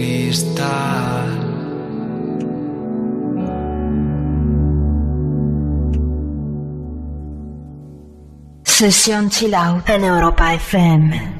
Cristal. Sesión Chill Out en Europa FM.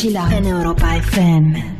Chila en Europa FM.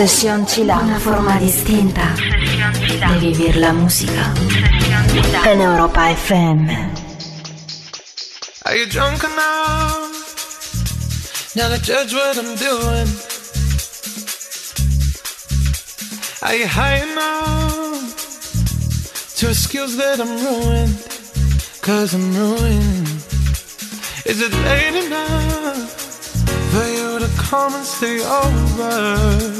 Sesión Chill Out. Una forma distinta de vivir la música. En Europa FM. Are you drunk enough? Now to judge what I'm doing. Are you high enough to excuse that I'm ruined? Cause I'm ruined. Is it late enough for you to come and stay over?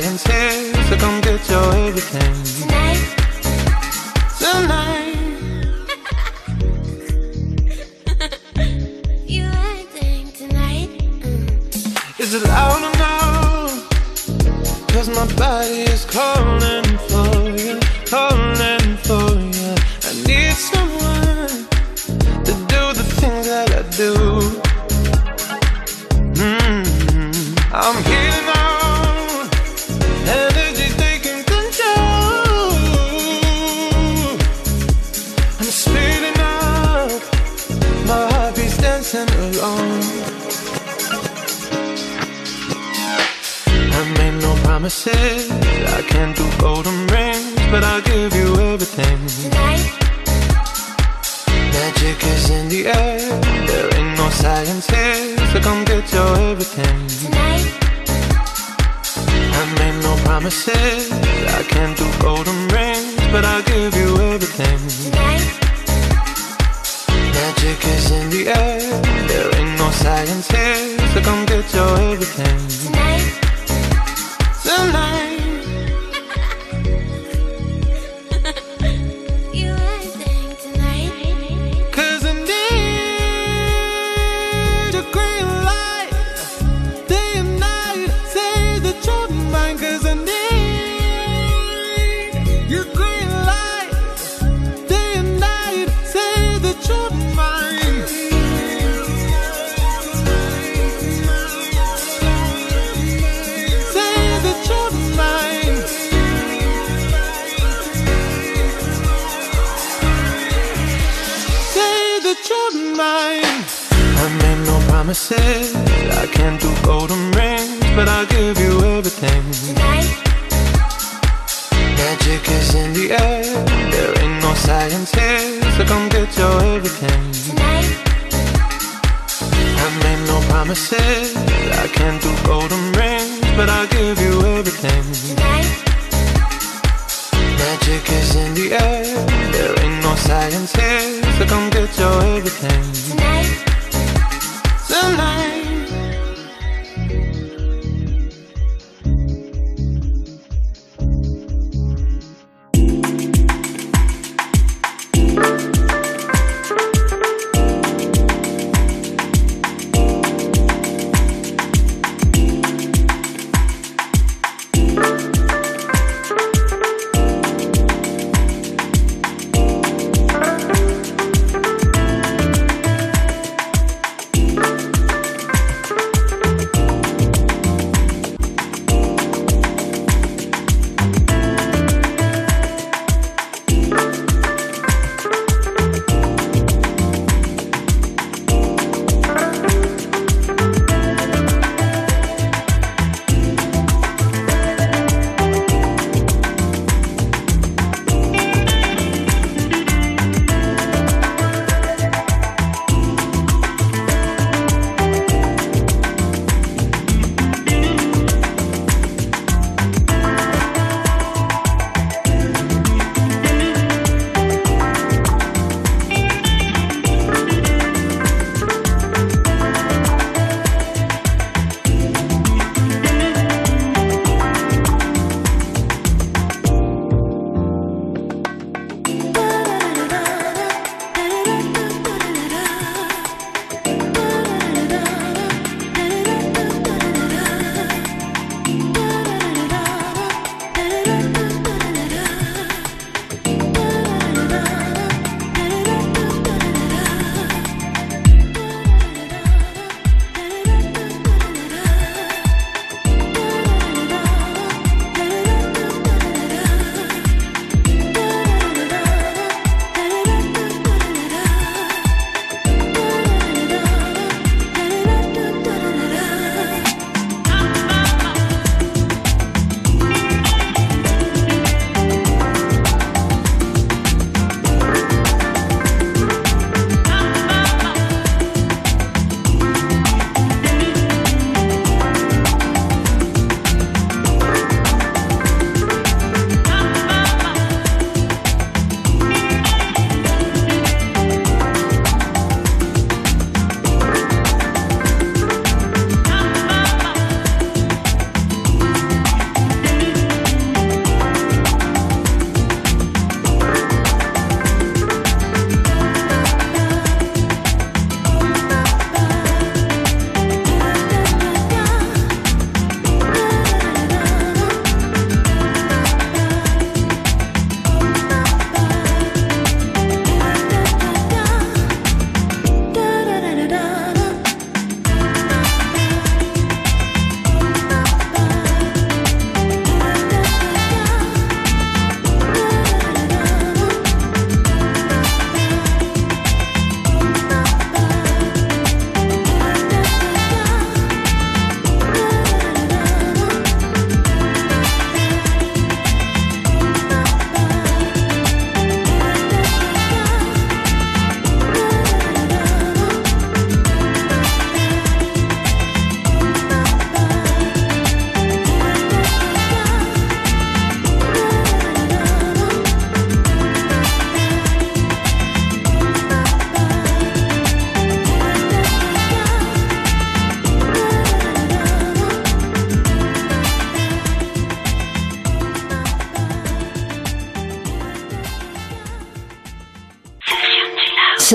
Science says, so come get your everything.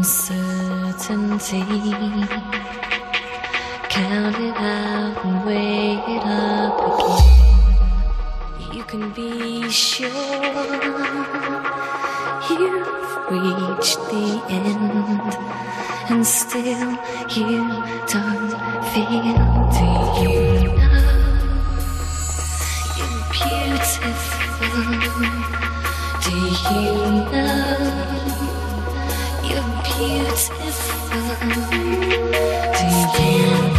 uncertainty. Count it out and weigh it up again. You can be sure you've reached the end, and still you don't feel. Do you know you're beautiful? Do you know beautiful? Do you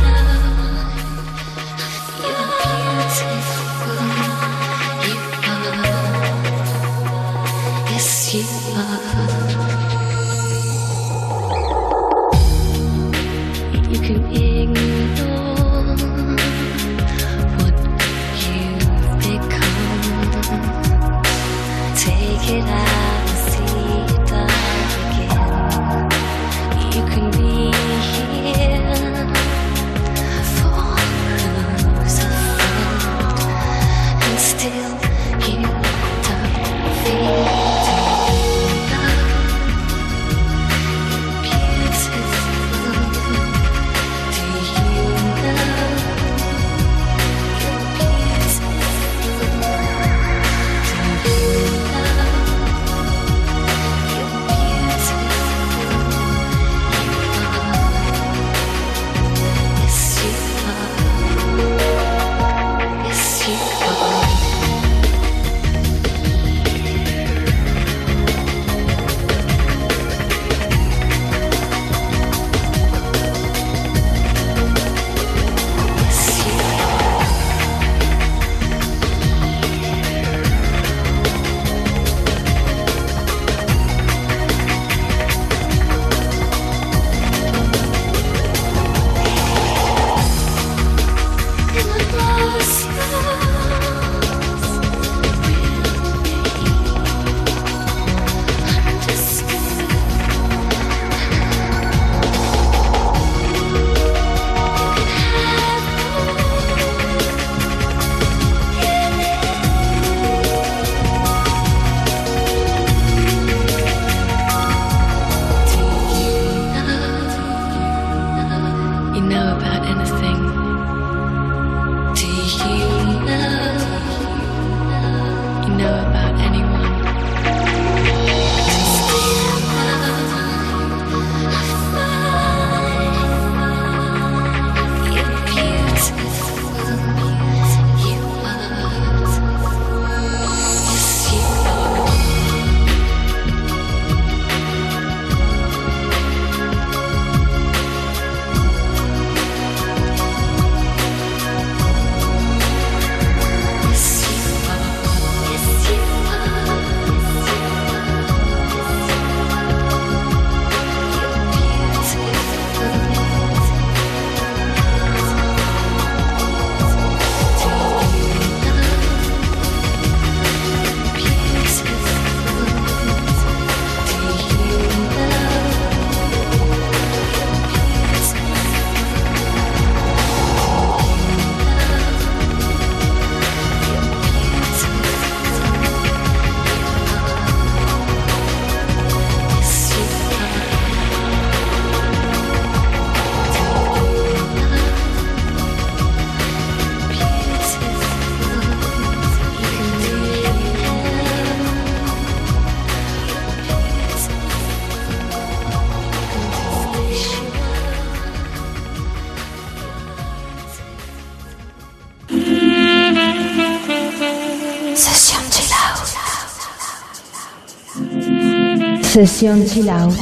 Sesión chill out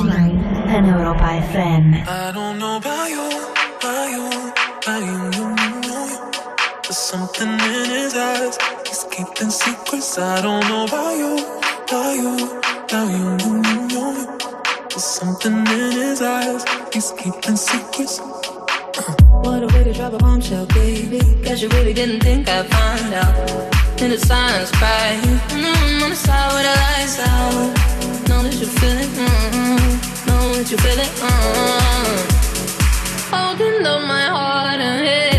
en Europa FM. I don't know about you, about you, about you, you, you. There's something in his eyes. He's keeping secrets. I don't know about you, about you, about you, you, you. There's something in his eyes. He's keeping secrets. What a way to drop a bombshell, baby. Guess you really didn't think I'd find out. In the silence, cry. Mm, on the side with the lights out. Know that you feel it. Mm, know that you feel it. Mm. Holding up my heart and head.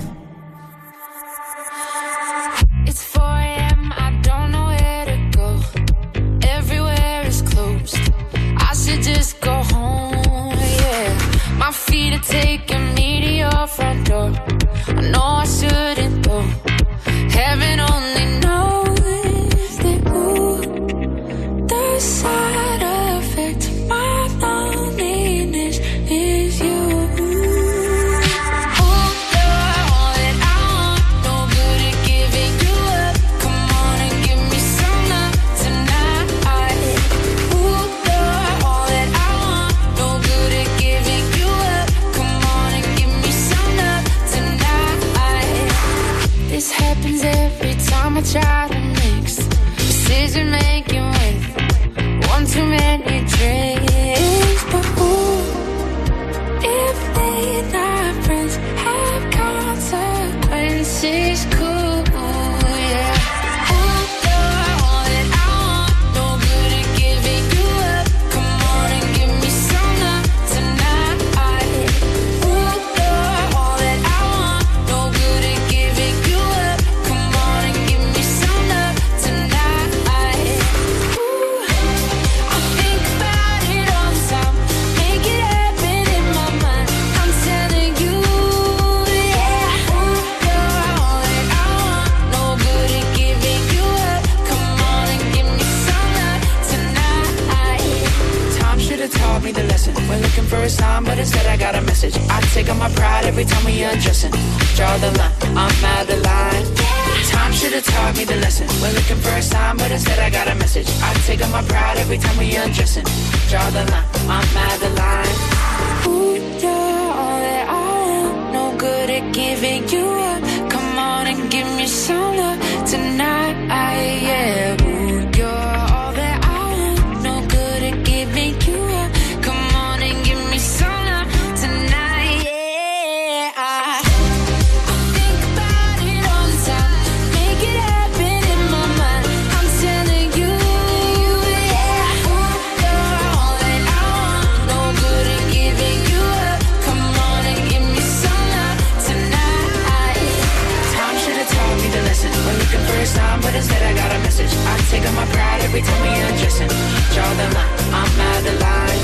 dressing. Draw the line, I'm out of line.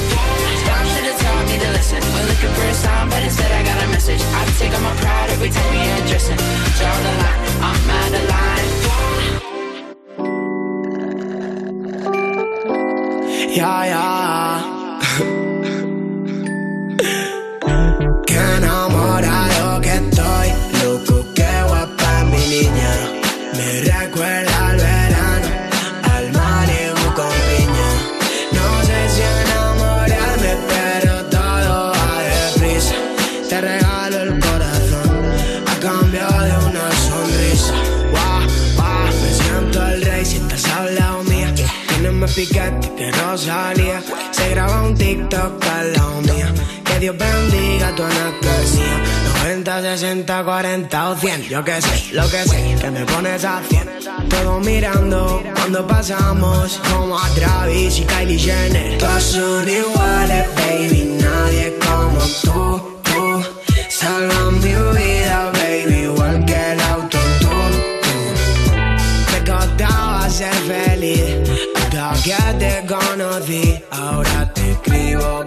Should have taught me to listen. Looking for a sign, but instead I got a message. I take my pride every time we. Draw the line, I'm out of line. Yeah, yeah. Se graba un TikTok al lado mía. Que Dios bendiga tu anestesia. 90, 60, 40 o 100. Yo que sé, lo que sé, que me pones a 100. Todos mirando cuando pasamos. Como a Travis y Kylie Jenner. Todos son iguales, baby. Nadie como tú. ahora te escribo.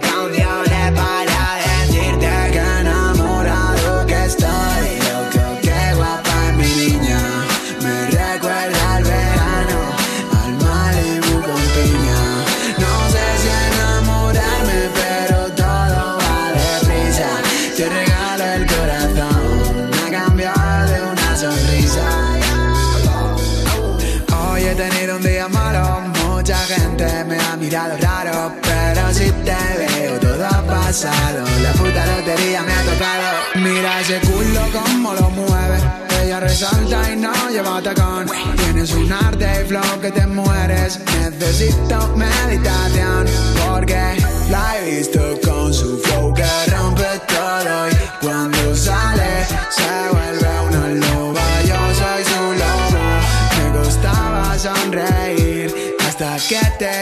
mirado raro, pero si te veo todo ha pasado. La puta lotería me ha tocado. Mira ese culo como lo mueve. Ella resalta y no lleva tacón. Tienes un arte y flow que te mueres. Necesito meditación porque la he visto con su flow que rompe todo y cuando sale se vuelve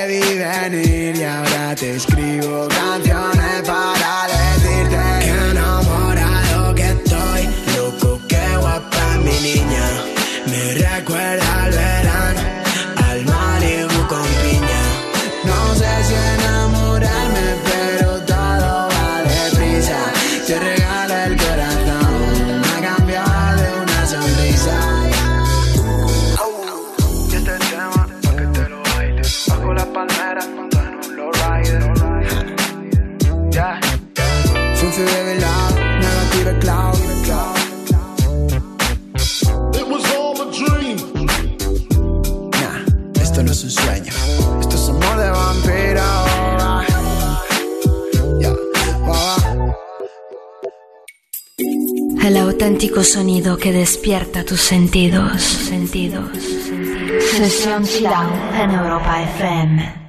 vi venir y ahora te escribo canciones para decirte que enamorado que estoy, loco que guapa mi niña, me recuerda el auténtico sonido que despierta tus sentidos, sentidos. Sesión en Europa FM.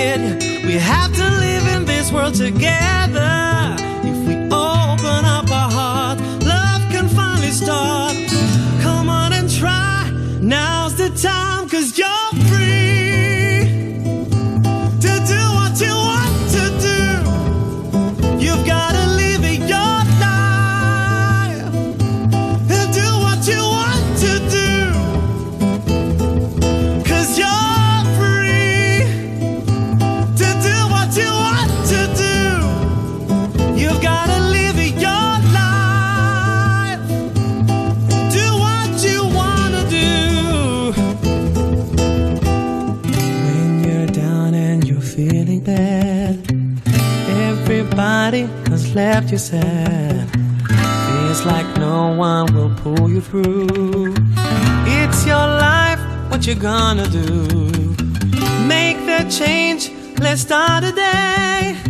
We have to live in this world together. Left you sad. Feels like no one will pull you through. It's your life, what you gonna do? Make the change, let's start a day.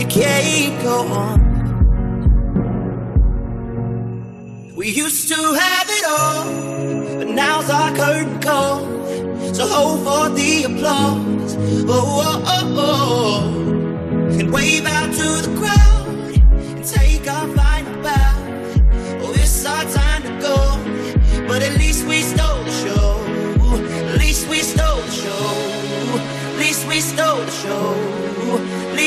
it can't go on. We used to have it all, but now's our curtain call. So hold for the applause. Oh, oh, oh, oh. And wave out to the crowd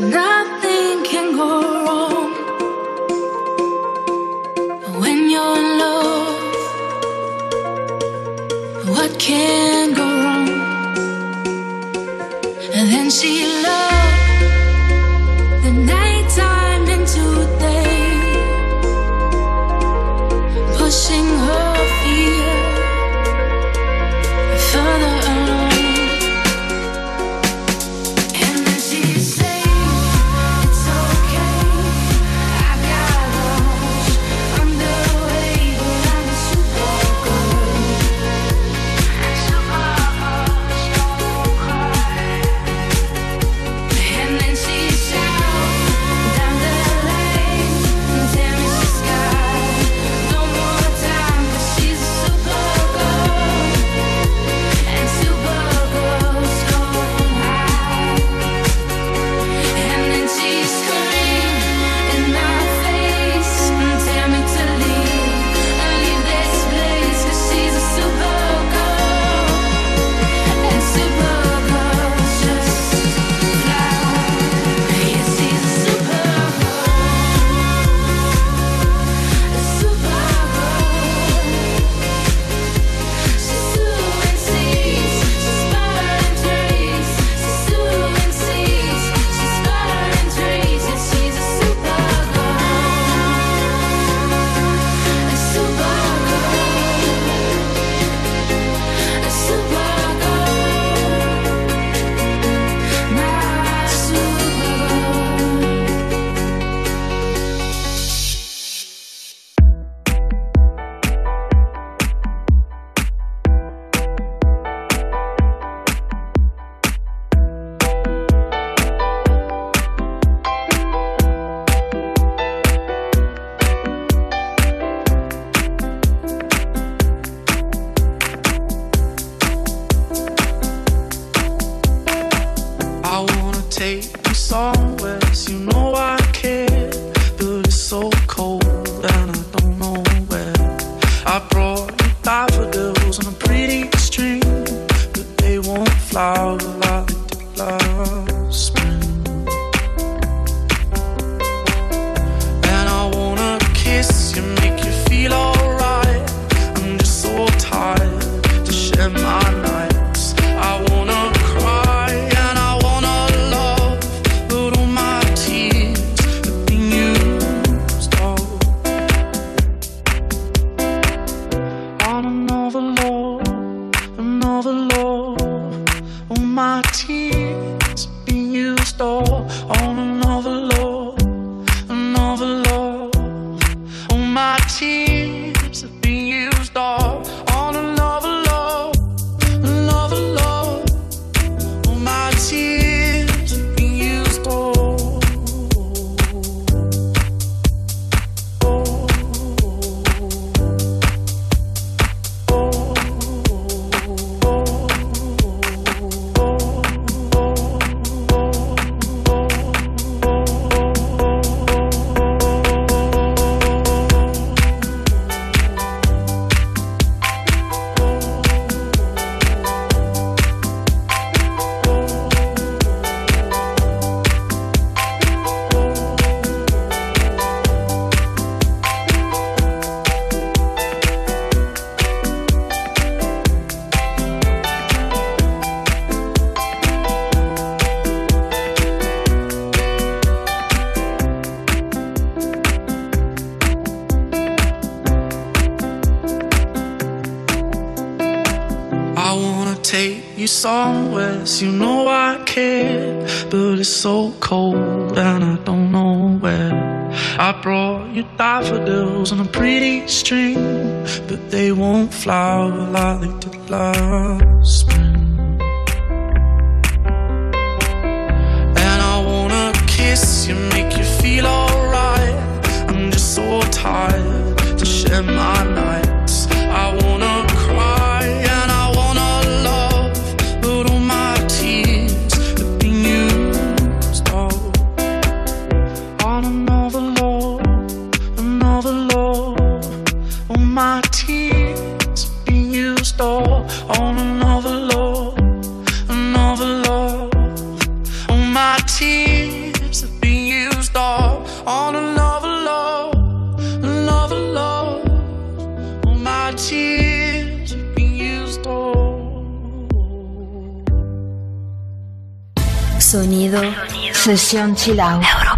That so cold and I don't know where. I brought you daffodils on a pretty string, but they won't flower like they did last spring. Session Chill Out. Europa.